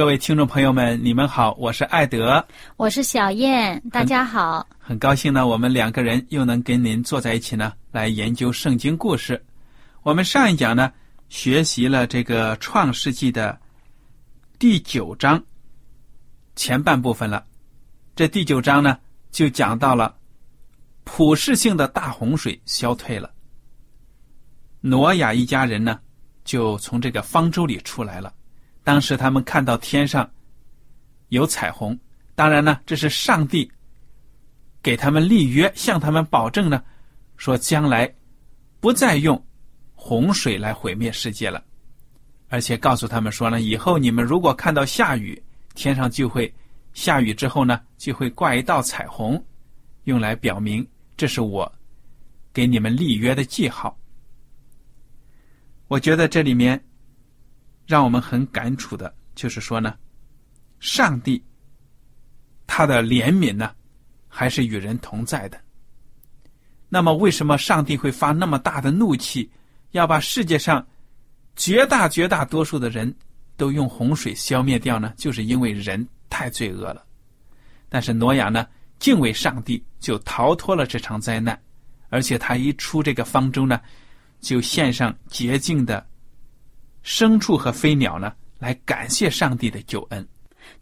各位听众朋友们，你们好，我是艾德，我是小燕，大家好。很高兴呢，我们两个人又能跟您坐在一起呢，来研究圣经故事。我们上一讲呢。学习了这个《创世纪》的第九章前半部分了，这第九章呢就讲到了普世性的大洪水消退了，挪亚一家人呢就从这个方舟里出来了。当时他们看到天上有彩虹，当然呢这是上帝给他们立约，向他们保证呢，说将来不再用。洪水来毁灭世界了，而且告诉他们说呢，以后你们如果看到下雨，天上就会下雨之后呢，就会挂一道彩虹，用来表明这是我给你们立约的记号。我觉得这里面让我们很感触的就是说呢，上帝他的怜悯呢，还是与人同在的。那么，为什么上帝会发那么大的怒气？要把世界上绝大绝大多数的人都用洪水消灭掉呢，就是因为人太罪恶了。但是挪亚呢，敬畏上帝，就逃脱了这场灾难。而且他一出这个方舟呢，就献上洁净的牲畜和飞鸟呢，来感谢上帝的救恩。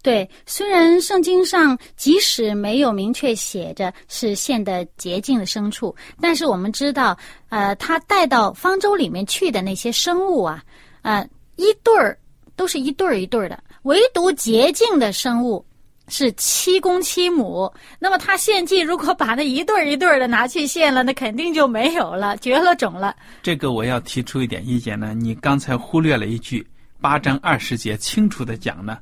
对，虽然圣经上即使没有明确写着是献的洁净的牲畜，但是我们知道，呃，他带到方舟里面去的那些生物啊，呃，一对儿都是一对儿一对儿的，唯独洁净的生物是七公七母。那么他献祭如果把那一对儿一对儿的拿去献了，那肯定就没有了，绝了种了。这个我要提出一点意见呢，你刚才忽略了一句，八章二十节清楚的讲呢。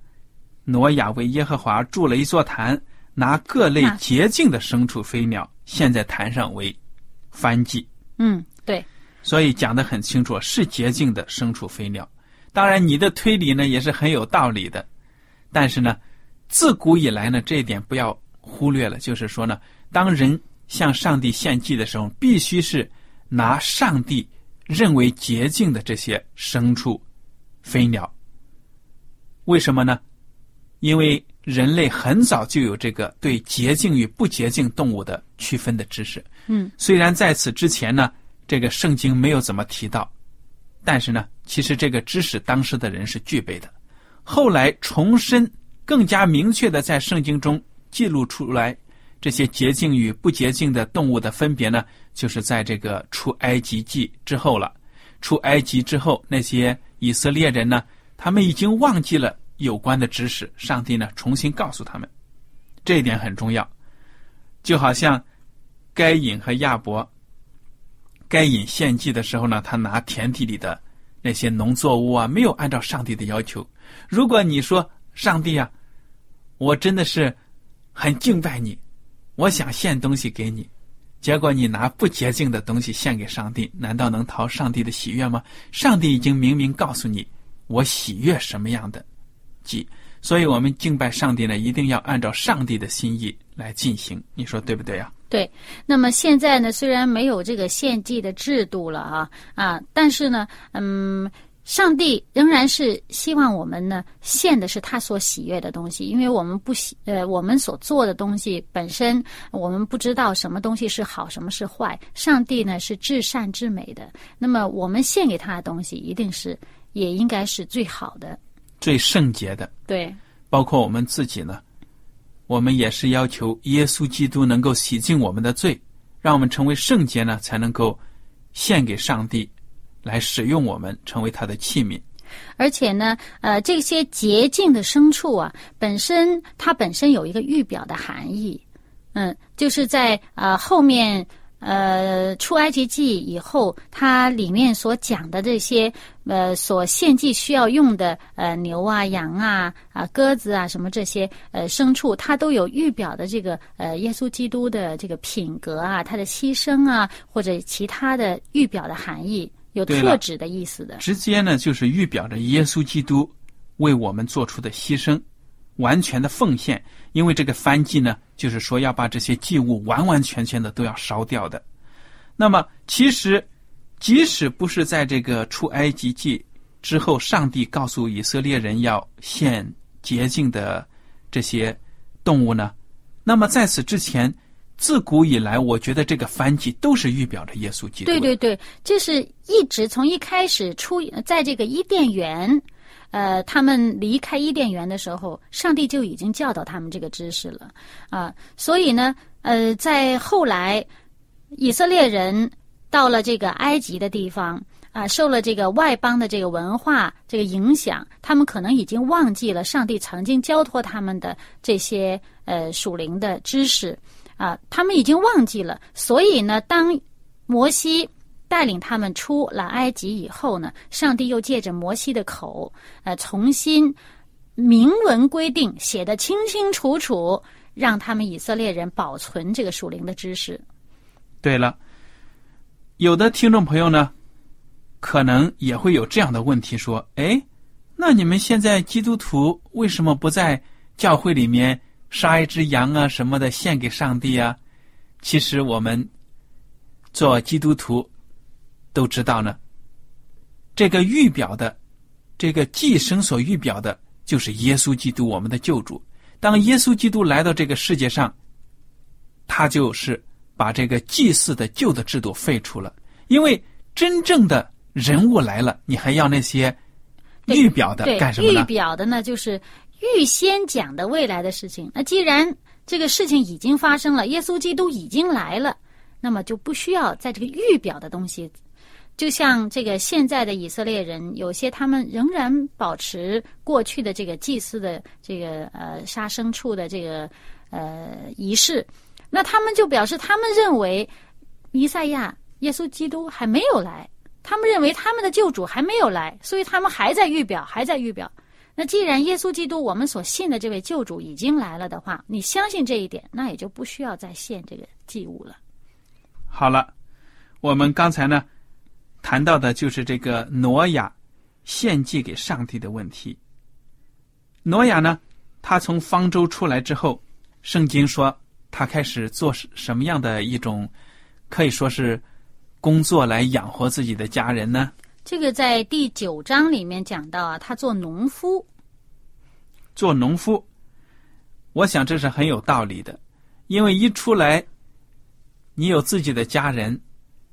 挪亚为耶和华筑了一座坛，拿各类洁净的牲畜、飞鸟献在坛上为燔祭。嗯，对。所以讲的很清楚，是洁净的牲畜、飞鸟。当然，你的推理呢也是很有道理的。但是呢，自古以来呢，这一点不要忽略了。就是说呢，当人向上帝献祭的时候，必须是拿上帝认为洁净的这些牲畜、飞鸟。为什么呢？因为人类很早就有这个对洁净与不洁净动物的区分的知识。嗯，虽然在此之前呢，这个圣经没有怎么提到，但是呢，其实这个知识当时的人是具备的。后来重申，更加明确的在圣经中记录出来这些洁净与不洁净的动物的分别呢，就是在这个出埃及记之后了。出埃及之后，那些以色列人呢，他们已经忘记了。有关的知识，上帝呢重新告诉他们，这一点很重要。就好像该隐和亚伯，该隐献祭的时候呢，他拿田地里的那些农作物啊，没有按照上帝的要求。如果你说上帝啊，我真的是很敬拜你，我想献东西给你，结果你拿不洁净的东西献给上帝，难道能讨上帝的喜悦吗？上帝已经明明告诉你，我喜悦什么样的祭，所以我们敬拜上帝呢，一定要按照上帝的心意来进行。你说对不对呀？对。那么现在呢，虽然没有这个献祭的制度了啊啊，但是呢，嗯。上帝仍然是希望我们呢献的是他所喜悦的东西，因为我们不喜呃我们所做的东西本身我们不知道什么东西是好什么是坏，上帝呢是至善至美的，那么我们献给他的东西一定是也应该是最好的、最圣洁的。对，包括我们自己呢，我们也是要求耶稣基督能够洗净我们的罪，让我们成为圣洁呢，才能够献给上帝。来使用我们成为他的器皿，而且呢，呃，这些洁净的牲畜啊，本身它本身有一个预表的含义，嗯，就是在呃后面呃出埃及记以后，它里面所讲的这些呃所献祭需要用的呃牛啊、羊啊、啊鸽子啊什么这些呃牲畜，它都有预表的这个呃耶稣基督的这个品格啊，他的牺牲啊，或者其他的预表的含义。有特指的意思的，直接呢就是预表着耶稣基督为我们做出的牺牲，完全的奉献。因为这个翻祭呢，就是说要把这些祭物完完全全的都要烧掉的。那么，其实即使不是在这个出埃及记之后，上帝告诉以色列人要献洁净的这些动物呢，那么在此之前。自古以来，我觉得这个翻祭都是预表着耶稣基督。对对对，这是一直从一开始出在这个伊甸园，呃，他们离开伊甸园的时候，上帝就已经教导他们这个知识了啊。所以呢，呃，在后来以色列人到了这个埃及的地方啊，受了这个外邦的这个文化这个影响，他们可能已经忘记了上帝曾经交托他们的这些呃属灵的知识。啊，他们已经忘记了，所以呢，当摩西带领他们出了埃及以后呢，上帝又借着摩西的口，呃，重新明文规定，写的清清楚楚，让他们以色列人保存这个属灵的知识。对了，有的听众朋友呢，可能也会有这样的问题：说，哎，那你们现在基督徒为什么不在教会里面？杀一只羊啊什么的献给上帝啊，其实我们做基督徒都知道呢。这个预表的，这个祭牲所预表的，就是耶稣基督我们的救主。当耶稣基督来到这个世界上，他就是把这个祭祀的旧的制度废除了。因为真正的人物来了，你还要那些预表的干什么呢？预表的呢，就是。预先讲的未来的事情，那既然这个事情已经发生了，耶稣基督已经来了，那么就不需要在这个预表的东西。就像这个现在的以色列人，有些他们仍然保持过去的这个祭祀的这个呃杀牲畜的这个呃仪式，那他们就表示他们认为弥赛亚耶稣基督还没有来，他们认为他们的救主还没有来，所以他们还在预表，还在预表。那既然耶稣基督我们所信的这位救主已经来了的话，你相信这一点，那也就不需要再献这个祭物了。好了，我们刚才呢谈到的就是这个挪亚献祭给上帝的问题。挪亚呢，他从方舟出来之后，圣经说他开始做什么样的一种可以说是工作来养活自己的家人呢？这个在第九章里面讲到啊，他做农夫。做农夫，我想这是很有道理的，因为一出来，你有自己的家人，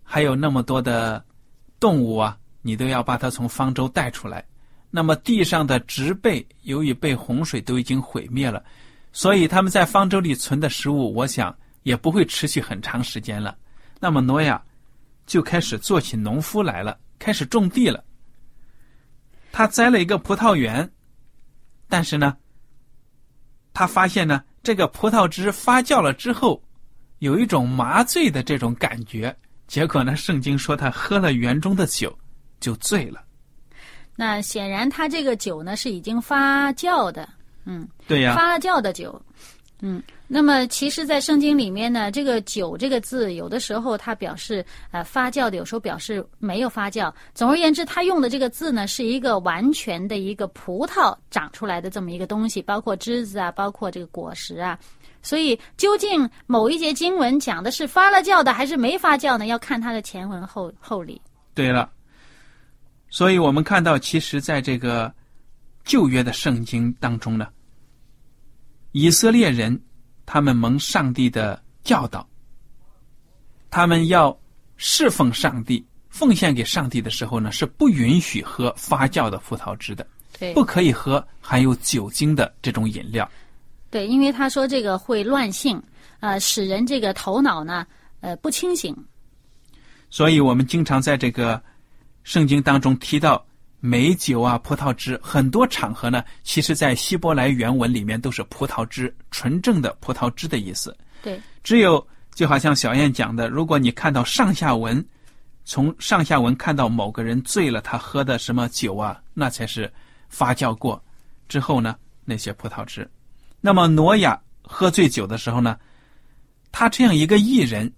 还有那么多的动物啊，你都要把它从方舟带出来。那么地上的植被由于被洪水都已经毁灭了，所以他们在方舟里存的食物，我想也不会持续很长时间了。那么挪亚就开始做起农夫来了。开始种地了，他栽了一个葡萄园，但是呢，他发现呢，这个葡萄汁发酵了之后，有一种麻醉的这种感觉。结果呢，圣经说他喝了园中的酒，就醉了。那显然，他这个酒呢是已经发酵的，嗯，对呀，发酵的酒。嗯，那么其实，在圣经里面呢，这个“酒”这个字，有的时候它表示呃发酵的，有时候表示没有发酵。总而言之，它用的这个字呢，是一个完全的一个葡萄长出来的这么一个东西，包括枝子啊，包括这个果实啊。所以，究竟某一节经文讲的是发了酵的，还是没发酵呢？要看它的前文后后理。对了，所以我们看到，其实在这个旧约的圣经当中呢。以色列人，他们蒙上帝的教导，他们要侍奉上帝、奉献给上帝的时候呢，是不允许喝发酵的葡萄汁的，对，不可以喝含有酒精的这种饮料。对，因为他说这个会乱性，呃，使人这个头脑呢，呃，不清醒。所以我们经常在这个圣经当中提到。美酒啊，葡萄汁，很多场合呢，其实在希伯来原文里面都是葡萄汁，纯正的葡萄汁的意思。对，只有就好像小燕讲的，如果你看到上下文，从上下文看到某个人醉了，他喝的什么酒啊，那才是发酵过之后呢那些葡萄汁。那么挪亚喝醉酒的时候呢，他这样一个艺人，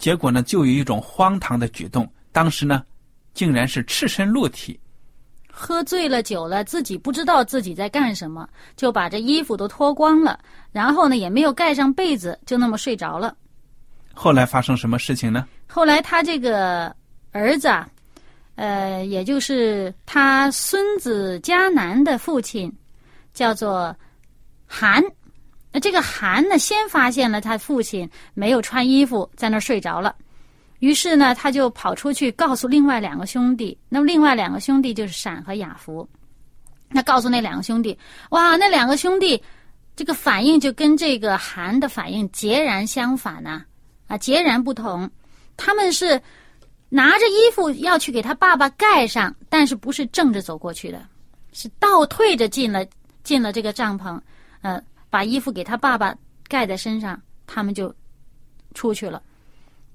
结果呢就有一种荒唐的举动，当时呢竟然是赤身露体。喝醉了酒了，自己不知道自己在干什么，就把这衣服都脱光了，然后呢也没有盖上被子，就那么睡着了。后来发生什么事情呢？后来他这个儿子啊，呃，也就是他孙子迦南的父亲，叫做韩。那这个韩呢，先发现了他父亲没有穿衣服，在那儿睡着了。于是呢，他就跑出去告诉另外两个兄弟。那么另外两个兄弟就是闪和雅福。那告诉那两个兄弟，哇，那两个兄弟这个反应就跟这个韩的反应截然相反呐，啊，截然不同。他们是拿着衣服要去给他爸爸盖上，但是不是正着走过去的，是倒退着进了进了这个帐篷，呃，把衣服给他爸爸盖在身上，他们就出去了。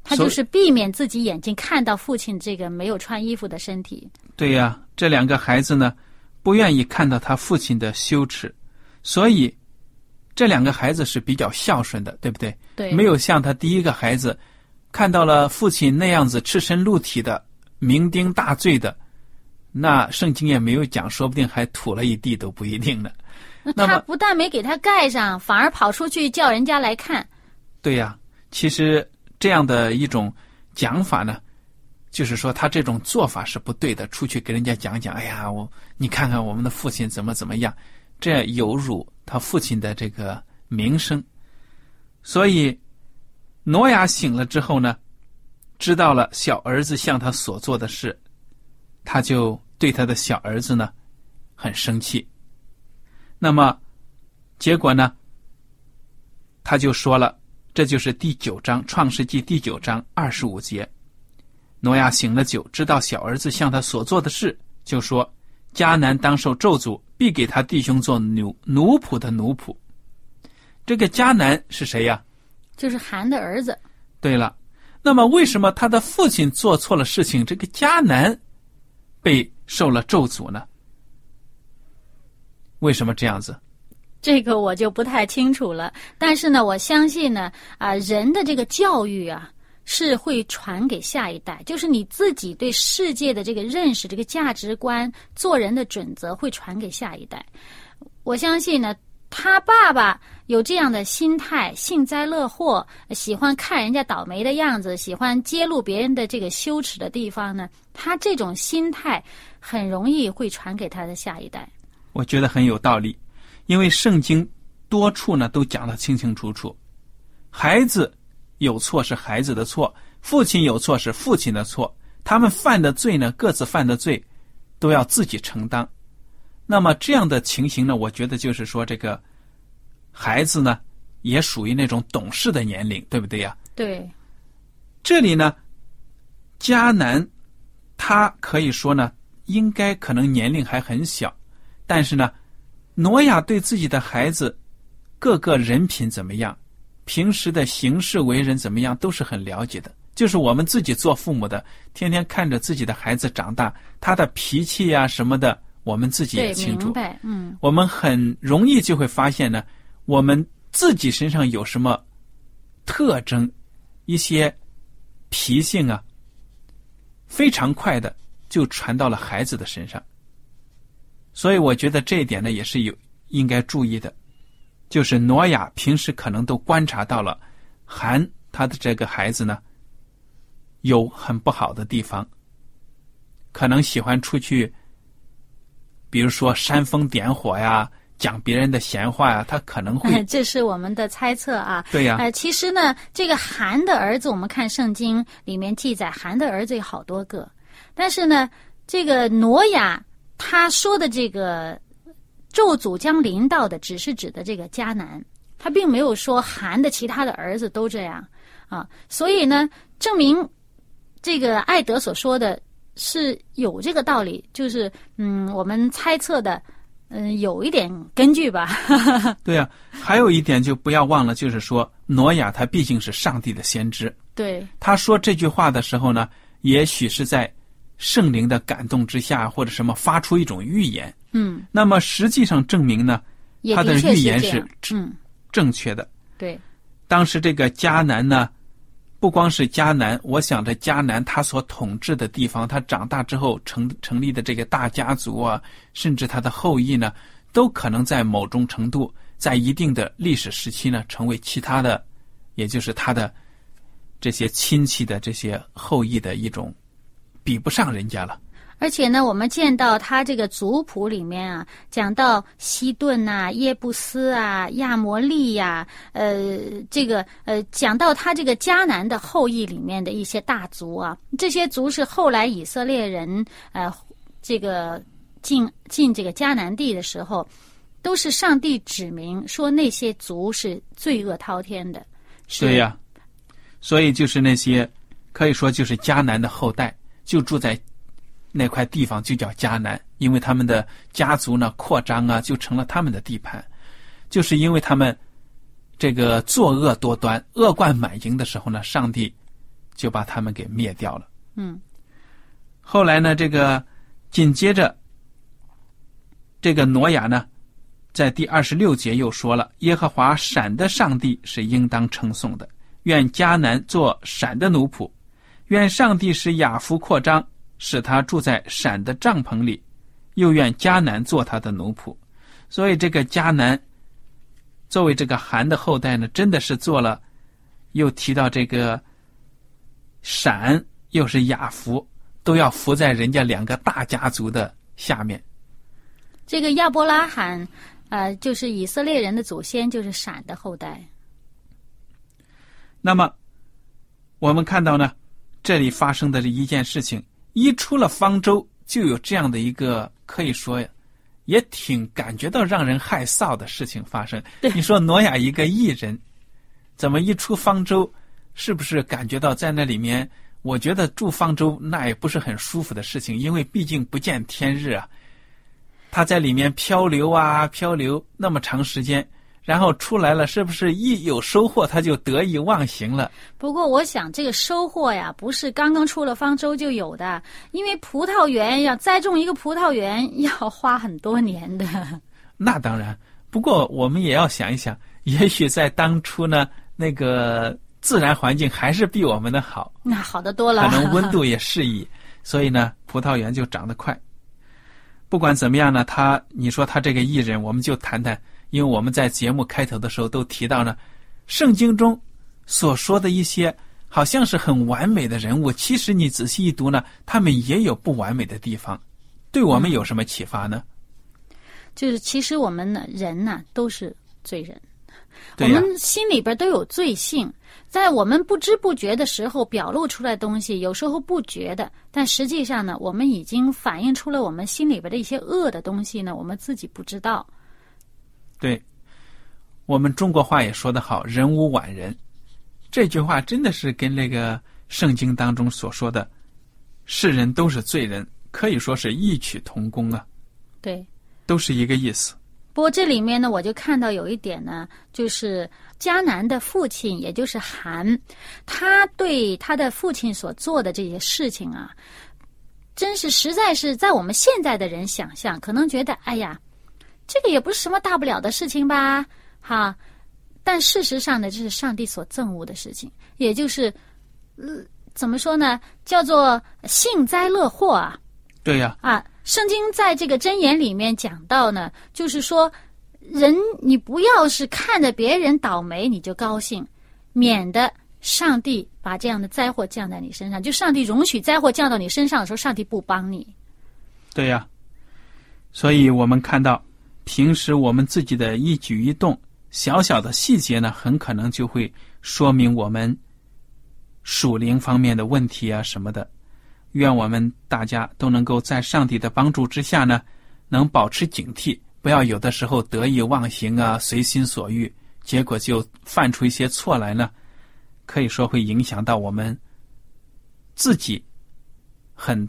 他就是避免自己眼睛看到父亲这个没有穿衣服的身体。对呀，这两个孩子呢，不愿意看到他父亲的羞耻，所以这两个孩子是比较孝顺的，对不对？对，没有像他第一个孩子看到了父亲那样子赤身露体的酩酊大醉的，那圣经也没有讲，说不定还吐了一地都不一定呢。那他不但没给他盖上，反而跑出去叫人家来看。对呀，其实。这样的一种讲法呢，就是说他这种做法是不对的。出去给人家讲讲，哎呀，我你看看我们的父亲怎么怎么样，这有辱他父亲的这个名声。所以，挪亚醒了之后呢，知道了小儿子向他所做的事，他就对他的小儿子呢很生气。那么，结果呢，他就说了。这就是第九章《创世纪》第九章二十五节。挪亚醒了酒，知道小儿子向他所做的事，就说：“迦南当受咒诅，必给他弟兄做奴奴仆的奴仆。”这个迦南是谁呀？就是韩的儿子。对了，那么为什么他的父亲做错了事情，这个迦南被受了咒诅呢？为什么这样子？这个我就不太清楚了，但是呢，我相信呢，啊，人的这个教育啊，是会传给下一代，就是你自己对世界的这个认识、这个价值观、做人的准则会传给下一代。我相信呢，他爸爸有这样的心态，幸灾乐祸，喜欢看人家倒霉的样子，喜欢揭露别人的这个羞耻的地方呢，他这种心态很容易会传给他的下一代。我觉得很有道理。因为圣经多处呢都讲得清清楚楚，孩子有错是孩子的错，父亲有错是父亲的错，他们犯的罪呢各自犯的罪，都要自己承担。那么这样的情形呢，我觉得就是说这个孩子呢也属于那种懂事的年龄，对不对呀？对。这里呢，迦南他可以说呢，应该可能年龄还很小，但是呢。挪亚对自己的孩子，各个人品怎么样，平时的行事为人怎么样，都是很了解的。就是我们自己做父母的，天天看着自己的孩子长大，他的脾气呀什么的，我们自己也清楚。嗯，我们很容易就会发现呢，我们自己身上有什么特征、一些脾性啊，非常快的就传到了孩子的身上。所以我觉得这一点呢，也是有应该注意的，就是挪亚平时可能都观察到了韩他的这个孩子呢，有很不好的地方，可能喜欢出去，比如说煽风点火呀。讲别人的闲话呀，他可能会。这是我们的猜测啊。对呀。呃，其实呢，这个韩的儿子，我们看圣经里面记载，韩的儿子有好多个。但是呢，这个挪亚他说的这个咒诅将临到的，只是指的这个迦南，他并没有说韩的其他的儿子都这样啊。所以呢，证明这个艾德所说的是有这个道理，就是嗯，我们猜测的。嗯，有一点根据吧。对呀，还有一点就不要忘了，就是说，挪亚他毕竟是上帝的先知。对。他说这句话的时候呢，也许是在圣灵的感动之下，或者什么发出一种预言。嗯。那么实际上证明呢，他的预言是嗯正确的。对。当时这个迦南呢。不光是迦南，我想着迦南他所统治的地方，他长大之后成成立的这个大家族啊，甚至他的后裔呢，都可能在某种程度，在一定的历史时期呢，成为其他的，也就是他的这些亲戚的这些后裔的一种，比不上人家了。而且呢，我们见到他这个族谱里面啊，讲到西顿呐、耶布斯啊、亚摩利呀，呃，这个呃，讲到他这个迦南的后裔里面的一些大族啊，这些族是后来以色列人呃，这个进进这个迦南地的时候，都是上帝指明说那些族是罪恶滔天的。对呀，所以就是那些可以说就是迦南的后代，就住在。那块地方就叫迦南，因为他们的家族呢扩张啊，就成了他们的地盘。就是因为他们这个作恶多端、恶贯满盈的时候呢，上帝就把他们给灭掉了。嗯。后来呢，这个紧接着这个挪亚呢，在第二十六节又说了：“耶和华闪的上帝是应当称颂的，愿迦南做闪的奴仆，愿上帝使雅福扩张。”使他住在闪的帐篷里，又愿迦南做他的奴仆，所以这个迦南作为这个韩的后代呢，真的是做了，又提到这个闪，又是雅福，都要服在人家两个大家族的下面。这个亚伯拉罕，呃，就是以色列人的祖先，就是闪的后代。那么我们看到呢，这里发生的这一件事情。一出了方舟，就有这样的一个可以说，也挺感觉到让人害臊的事情发生。你说挪亚一个艺人，怎么一出方舟，是不是感觉到在那里面？我觉得住方舟那也不是很舒服的事情，因为毕竟不见天日啊。他在里面漂流啊漂流那么长时间。然后出来了，是不是一有收获他就得意忘形了？不过我想，这个收获呀，不是刚刚出了方舟就有的，因为葡萄园要栽种一个葡萄园要花很多年的。那当然，不过我们也要想一想，也许在当初呢，那个自然环境还是比我们的好，那好的多了，可能温度也适宜，所以呢，葡萄园就长得快。不管怎么样呢，他你说他这个艺人，我们就谈谈。因为我们在节目开头的时候都提到呢，圣经中所说的一些好像是很完美的人物，其实你仔细一读呢，他们也有不完美的地方，对我们有什么启发呢？就是其实我们呢，人呢都是罪人，我们心里边都有罪性，在我们不知不觉的时候表露出来东西，有时候不觉得，但实际上呢，我们已经反映出了我们心里边的一些恶的东西呢，我们自己不知道。对，我们中国话也说得好，“人无完人”，这句话真的是跟那个圣经当中所说的“世人都是罪人”可以说是异曲同工啊。对，都是一个意思。不过这里面呢，我就看到有一点呢，就是迦南的父亲，也就是韩，他对他的父亲所做的这些事情啊，真是实在是在我们现在的人想象，可能觉得，哎呀。这个也不是什么大不了的事情吧，哈，但事实上呢，这是上帝所憎恶的事情，也就是，呃，怎么说呢？叫做幸灾乐祸啊对呀、啊！圣经在这个箴言里面讲到呢，就是说，人你不要是看着别人倒霉你就高兴，免得上帝把这样的灾祸降在你身上。就上帝容许灾祸降到你身上的时候，上帝不帮你。对呀、所以我们看到，平时我们自己的一举一动，小小的细节呢，很可能就会说明我们属灵方面的问题啊什么的。愿我们大家都能够在上帝的帮助之下呢，能保持警惕，不要有的时候得意忘形啊，随心所欲，结果就犯出一些错来呢，可以说会影响到我们自己很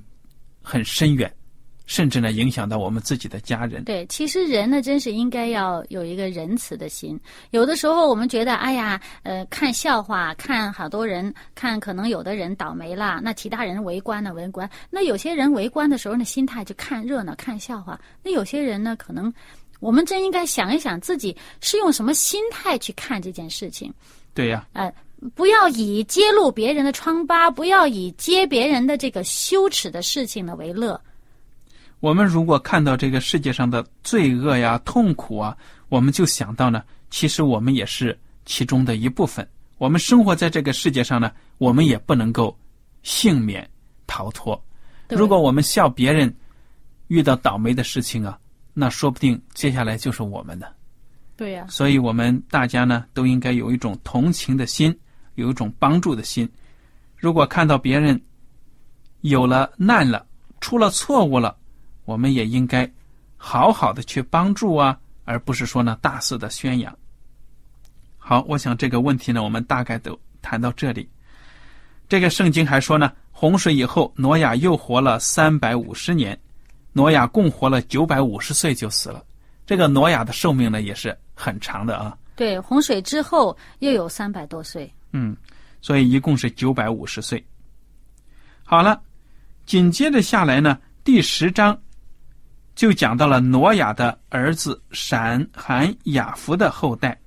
很深远。甚至呢影响到我们自己的家人。对，其实人呢，真是应该要有一个仁慈的心。有的时候我们觉得，哎呀，呃，看笑话，看好多人，看可能有的人倒霉了，那其他人围观呢，围观。那有些人围观的时候呢，心态就看热闹、看笑话。那有些人呢，可能我们真应该想一想，自己是用什么心态去看这件事情。对呀、呃，不要以揭露别人的疮疤，不要以揭别人的这个羞耻的事情呢为乐。我们如果看到这个世界上的罪恶呀、痛苦啊，我们就想到呢，其实我们也是其中的一部分。我们生活在这个世界上呢，我们也不能够幸免逃脱。如果我们笑别人遇到倒霉的事情啊，那说不定接下来就是我们的。对呀、所以我们大家呢，都应该有一种同情的心，有一种帮助的心。如果看到别人有了难了，出了错误了，我们也应该好好的去帮助啊，而不是说呢大肆的宣扬。好，我想这个问题呢，我们大概都谈到这里。这个圣经还说呢，洪水以后，挪亚又活了三百五十年，挪亚共活了九百五十岁就死了。这个挪亚的寿命呢也是很长的啊，对，洪水之后又有三百多岁。嗯，所以一共是九百五十岁。好了，紧接着下来呢，第十章就讲到了挪亚的儿子闪、含、雅弗的后代，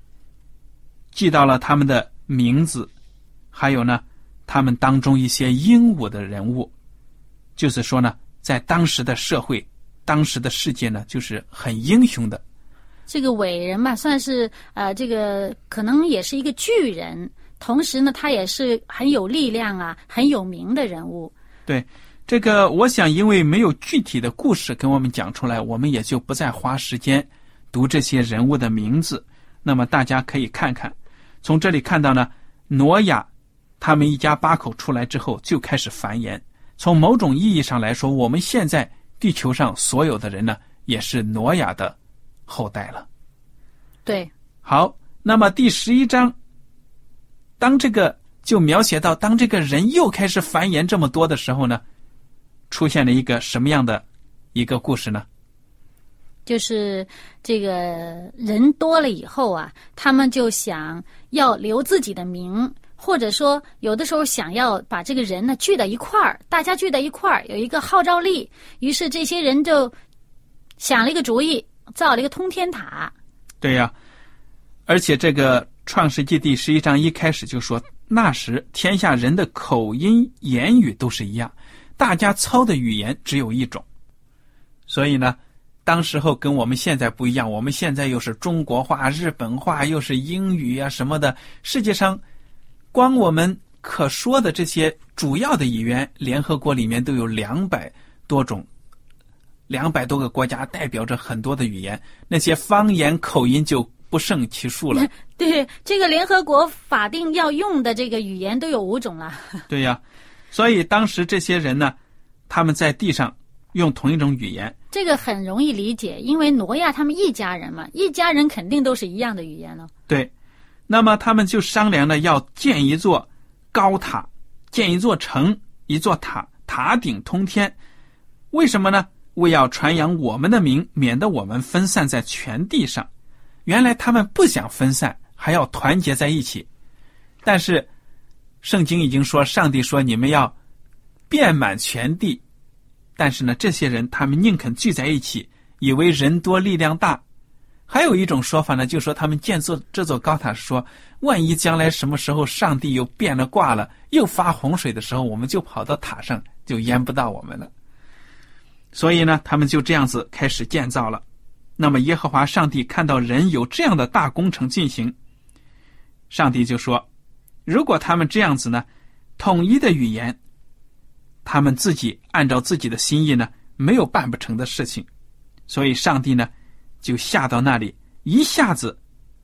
记到了他们的名字，还有呢，他们当中一些英武的人物，就是说呢，在当时的社会、当时的世界呢，就是很英雄的。这个伟人吧，算是呃，这个可能也是一个巨人，同时呢，他也是很有力量啊，很有名的人物。对，这个我想，因为没有具体的故事跟我们讲出来，我们也就不再花时间读这些人物的名字。那么大家可以看看，从这里看到呢，挪亚他们一家八口出来之后就开始繁衍。从某种意义上来说，我们现在地球上所有的人呢，也是挪亚的后代了。对，好，那么第十一章，当这个就描写到，当这个人又开始繁衍这么多的时候呢，出现了一个什么样的一个故事呢？就是这个人多了以后啊，他们就想要留自己的名，或者说有的时候想要把这个人呢聚在一块儿，大家聚在一块儿有一个号召力，于是这些人就想了一个主意，造了一个通天塔。对呀、而且这个创世纪第十一章一开始就说，那时天下人的口音言语都是一样，大家操的语言只有一种，所以呢，当时候跟我们现在不一样，我们现在又是中国话、日本话，又是英语啊什么的，世界上光我们可说的这些主要的语言，联合国里面都有两百多种。两百多个国家代表着很多的语言，那些方言口音就不胜其数了。对，这个联合国法定要用的这个语言都有五种了。对呀，所以当时这些人呢，他们在地上用同一种语言，这个很容易理解，因为挪亚他们一家人嘛，一家人肯定都是一样的语言了。对，那么他们就商量了，要建一座高塔，建一座城，一座塔，塔顶通天。为什么呢？为要传扬我们的名，免得我们分散在全地上。原来他们不想分散，还要团结在一起。但是，圣经已经说，上帝说你们要遍满全地。但是呢，这些人他们宁肯聚在一起，以为人多力量大，还有一种说法呢，就说他们建造这座高塔，说万一将来什么时候上帝又变了卦了，又发洪水的时候，我们就跑到塔上，就淹不到我们了。所以呢，他们就这样子开始建造了。那么耶和华上帝看到人有这样的大工程进行，上帝就说：如果他们这样子呢，统一的语言，他们自己按照自己的心意呢，没有办不成的事情。所以上帝呢。就下到那里，一下子，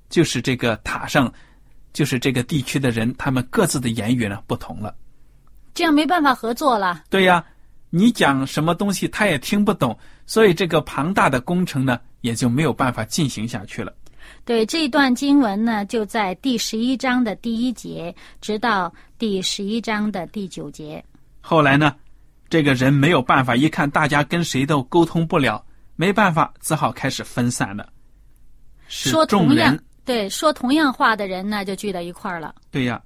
就是这个塔上，就是这个地区的人，他们各自的言语呢不同了，这样没办法合作了。对呀，你讲什么东西他也听不懂，所以这个庞大的工程呢也就没有办法进行下去了。对这段经文呢，就在第十一章的第一节，直到第十一章的第九节。后来呢，这个人没有办法，一看大家跟谁都沟通不了。没办法，只好开始分散了。说同样对说同样话的人呢，就聚到一块儿了。对呀，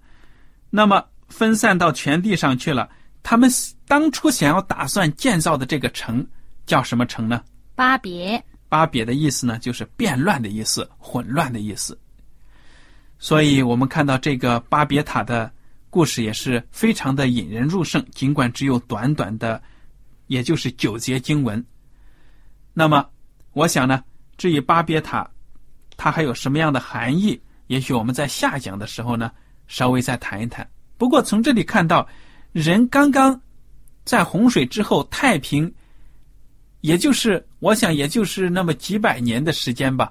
那么分散到全地上去了。他们当初想要打算建造的这个城叫什么城呢？巴别。巴别的意思呢，就是变乱的意思，混乱的意思。所以我们看到这个巴别塔的故事也是非常的引人入胜，尽管只有短短的，也就是九节经文。那么，我想呢，至于巴别塔，它还有什么样的含义？也许我们在下讲的时候呢，稍微再谈一谈。不过从这里看到，人刚刚在洪水之后太平，也就是我想，也就是那么几百年的时间吧，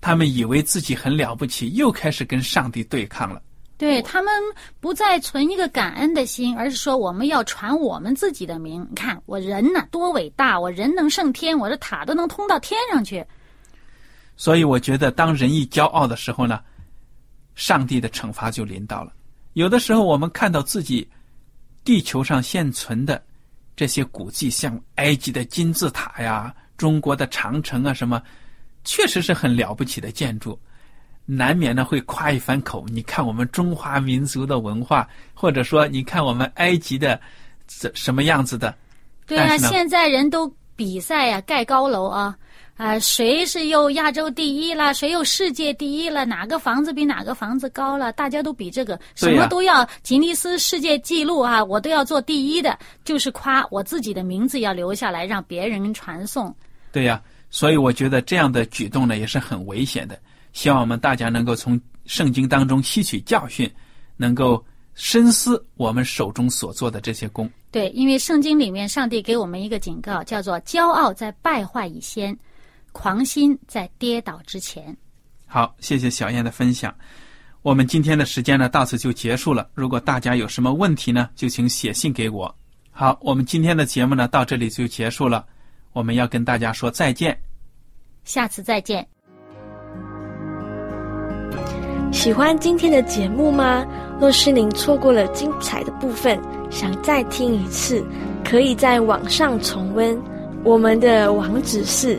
他们以为自己很了不起，又开始跟上帝对抗了。对他们不再存一个感恩的心，而是说我们要传我们自己的名。你看我人呢多伟大，我人能胜天，我的塔都能通到天上去。所以我觉得，当人一骄傲的时候呢，上帝的惩罚就临到了。有的时候，我们看到自己地球上现存的这些古迹，像埃及的金字塔呀、中国的长城啊，什么，确实是很了不起的建筑。难免呢会夸一番口，你看我们中华民族的文化，或者说你看我们埃及的这什么样子的？对啊，现在人都比赛呀，盖高楼啊，啊，谁是又亚洲第一了，谁又世界第一了？哪个房子比哪个房子高了？大家都比这个，什么都要吉尼斯世界纪录啊！我都要做第一的，就是夸我自己的名字要留下来，让别人传颂。对呀，所以我觉得这样的举动呢，也是很危险的。希望我们大家能够从圣经当中吸取教训，能够深思我们手中所做的这些功。对，因为圣经里面上帝给我们一个警告，叫做“骄傲在败坏以先，狂心在跌倒之前”。好，谢谢小燕的分享。我们今天的时间呢，到此就结束了。如果大家有什么问题呢，就请写信给我。好，我们今天的节目呢，到这里就结束了。我们要跟大家说再见，下次再见。喜欢今天的节目吗？若是您错过了精彩的部分，想再听一次，可以在网上重温。我们的网址是